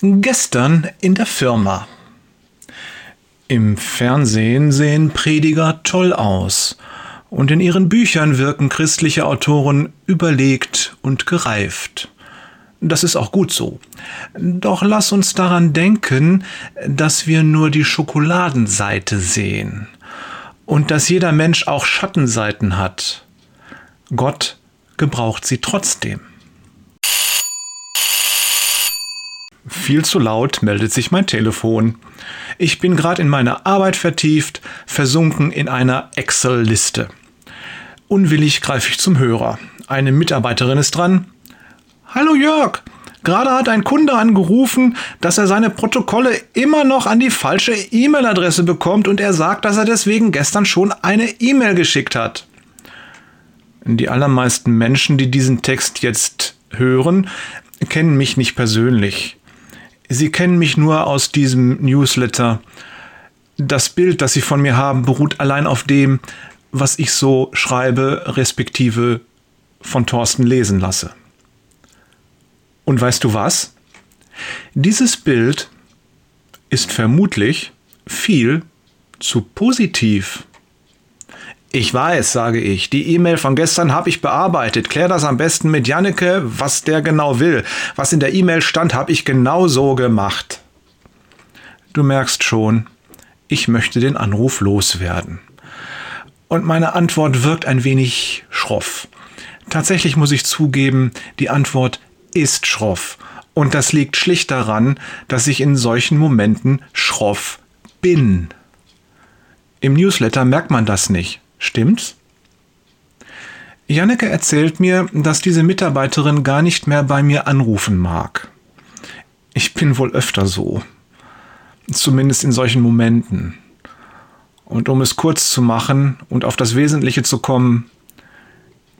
Gestern in der Firma. Im Fernsehen sehen Prediger toll aus und in ihren Büchern wirken christliche Autoren überlegt und gereift. Das ist auch gut so. Doch lass uns daran denken, dass wir nur die Schokoladenseite sehen und dass jeder Mensch auch Schattenseiten hat. Gott gebraucht sie trotzdem. Viel zu laut meldet sich mein Telefon. Ich bin gerade in meiner Arbeit vertieft, versunken in einer Excel-Liste. Unwillig greife ich zum Hörer. Eine Mitarbeiterin ist dran. Hallo Jörg, gerade hat ein Kunde angerufen, dass er seine Protokolle immer noch an die falsche E-Mail-Adresse bekommt und er sagt, dass er deswegen gestern schon eine E-Mail geschickt hat. Die allermeisten Menschen, die diesen Text jetzt hören, kennen mich nicht persönlich. Sie kennen mich nur aus diesem Newsletter. Das Bild, das Sie von mir haben, beruht allein auf dem, was ich so schreibe, respektive von Thorsten lesen lasse. Und weißt du was? Dieses Bild ist vermutlich viel zu positiv. Ich weiß, sage ich. Die E-Mail von gestern habe ich bearbeitet. Klär das am besten mit Janneke, was der genau will. Was in der E-Mail stand, habe ich genau so gemacht. Du merkst schon, ich möchte den Anruf loswerden. Und meine Antwort wirkt ein wenig schroff. Tatsächlich muss ich zugeben, die Antwort ist schroff. Und das liegt schlicht daran, dass ich in solchen Momenten schroff bin. Im Newsletter merkt man das nicht. Stimmt's? Janneke erzählt mir, dass diese Mitarbeiterin gar nicht mehr bei mir anrufen mag. Ich bin wohl öfter so. Zumindest in solchen Momenten. Und um es kurz zu machen und auf das Wesentliche zu kommen,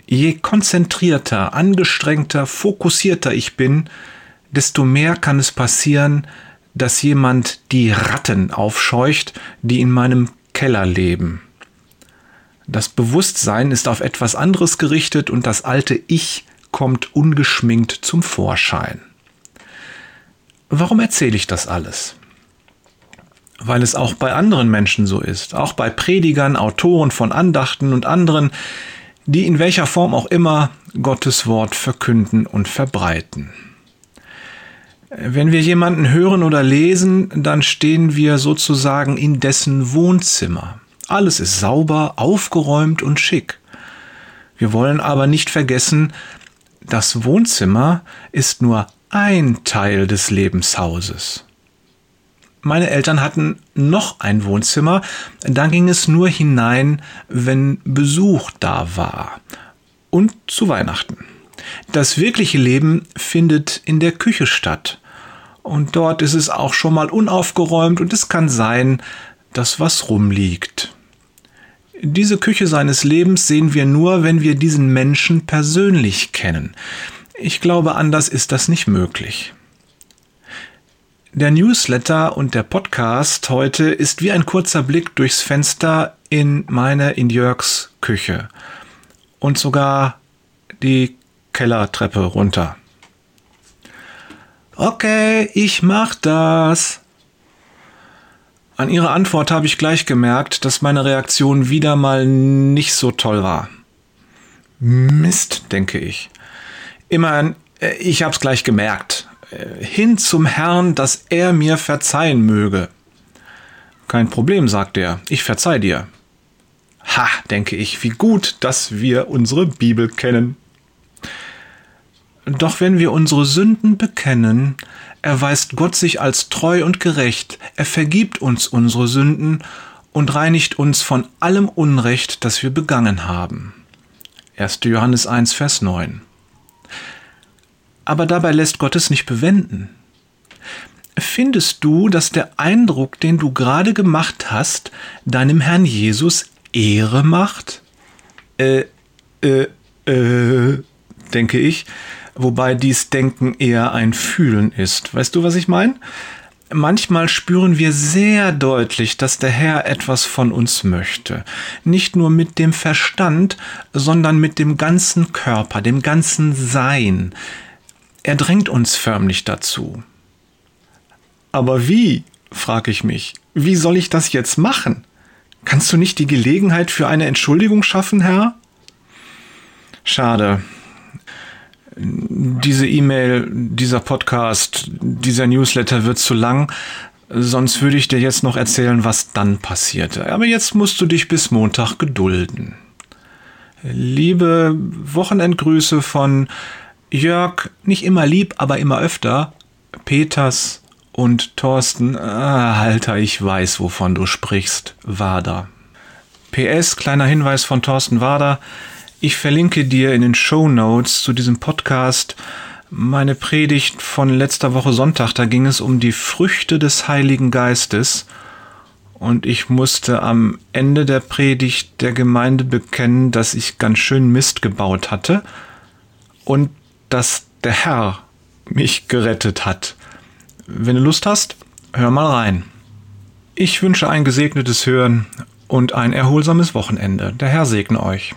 je konzentrierter, angestrengter, fokussierter ich bin, desto mehr kann es passieren, dass jemand die Ratten aufscheucht, die in meinem Keller leben. Das Bewusstsein ist auf etwas anderes gerichtet und das alte Ich kommt ungeschminkt zum Vorschein. Warum erzähle ich das alles? Weil es auch bei anderen Menschen so ist, auch bei Predigern, Autoren von Andachten und anderen, die in welcher Form auch immer Gottes Wort verkünden und verbreiten. Wenn wir jemanden hören oder lesen, dann stehen wir sozusagen in dessen Wohnzimmer. Alles ist sauber, aufgeräumt und schick. Wir wollen aber nicht vergessen, das Wohnzimmer ist nur ein Teil des Lebenshauses. Meine Eltern hatten noch ein Wohnzimmer, da ging es nur hinein, wenn Besuch da war und zu Weihnachten. Das wirkliche Leben findet in der Küche statt. Und dort ist es auch schon mal unaufgeräumt und es kann sein, dass was rumliegt. Diese Küche seines Lebens sehen wir nur, wenn wir diesen Menschen persönlich kennen. Ich glaube, anders ist das nicht möglich. Der Newsletter und der Podcast heute ist wie ein kurzer Blick durchs Fenster in meine, in Jörgs Küche. Und sogar die Kellertreppe runter. Okay, ich mach das. An ihre Antwort habe ich gleich gemerkt, dass meine Reaktion wieder mal nicht so toll war. Mist, denke ich. Immerhin, äh, ich hab's gleich gemerkt. Äh, hin zum Herrn, dass er mir verzeihen möge. Kein Problem, sagt er, ich verzeih dir. Ha, denke ich, wie gut, dass wir unsere Bibel kennen. Doch wenn wir unsere Sünden bekennen, erweist Gott sich als treu und gerecht, er vergibt uns unsere Sünden und reinigt uns von allem Unrecht, das wir begangen haben. 1. Johannes 1, Vers 9. Aber dabei lässt Gott es nicht bewenden. Findest du, dass der Eindruck, den du gerade gemacht hast, deinem Herrn Jesus Ehre macht? Äh, äh, äh, denke ich wobei dies Denken eher ein Fühlen ist. Weißt du, was ich meine? Manchmal spüren wir sehr deutlich, dass der Herr etwas von uns möchte. Nicht nur mit dem Verstand, sondern mit dem ganzen Körper, dem ganzen Sein. Er drängt uns förmlich dazu. Aber wie? frage ich mich. Wie soll ich das jetzt machen? Kannst du nicht die Gelegenheit für eine Entschuldigung schaffen, Herr? Schade. Diese E-Mail, dieser Podcast, dieser Newsletter wird zu lang, sonst würde ich dir jetzt noch erzählen, was dann passierte. Aber jetzt musst du dich bis Montag gedulden. Liebe Wochenendgrüße von Jörg, nicht immer lieb, aber immer öfter, Peters und Thorsten, ah, Alter, ich weiß, wovon du sprichst, Wader. PS, kleiner Hinweis von Thorsten Wader. Ich verlinke dir in den Show Notes zu diesem Podcast meine Predigt von letzter Woche Sonntag. Da ging es um die Früchte des Heiligen Geistes. Und ich musste am Ende der Predigt der Gemeinde bekennen, dass ich ganz schön Mist gebaut hatte und dass der Herr mich gerettet hat. Wenn du Lust hast, hör mal rein. Ich wünsche ein gesegnetes Hören und ein erholsames Wochenende. Der Herr segne euch.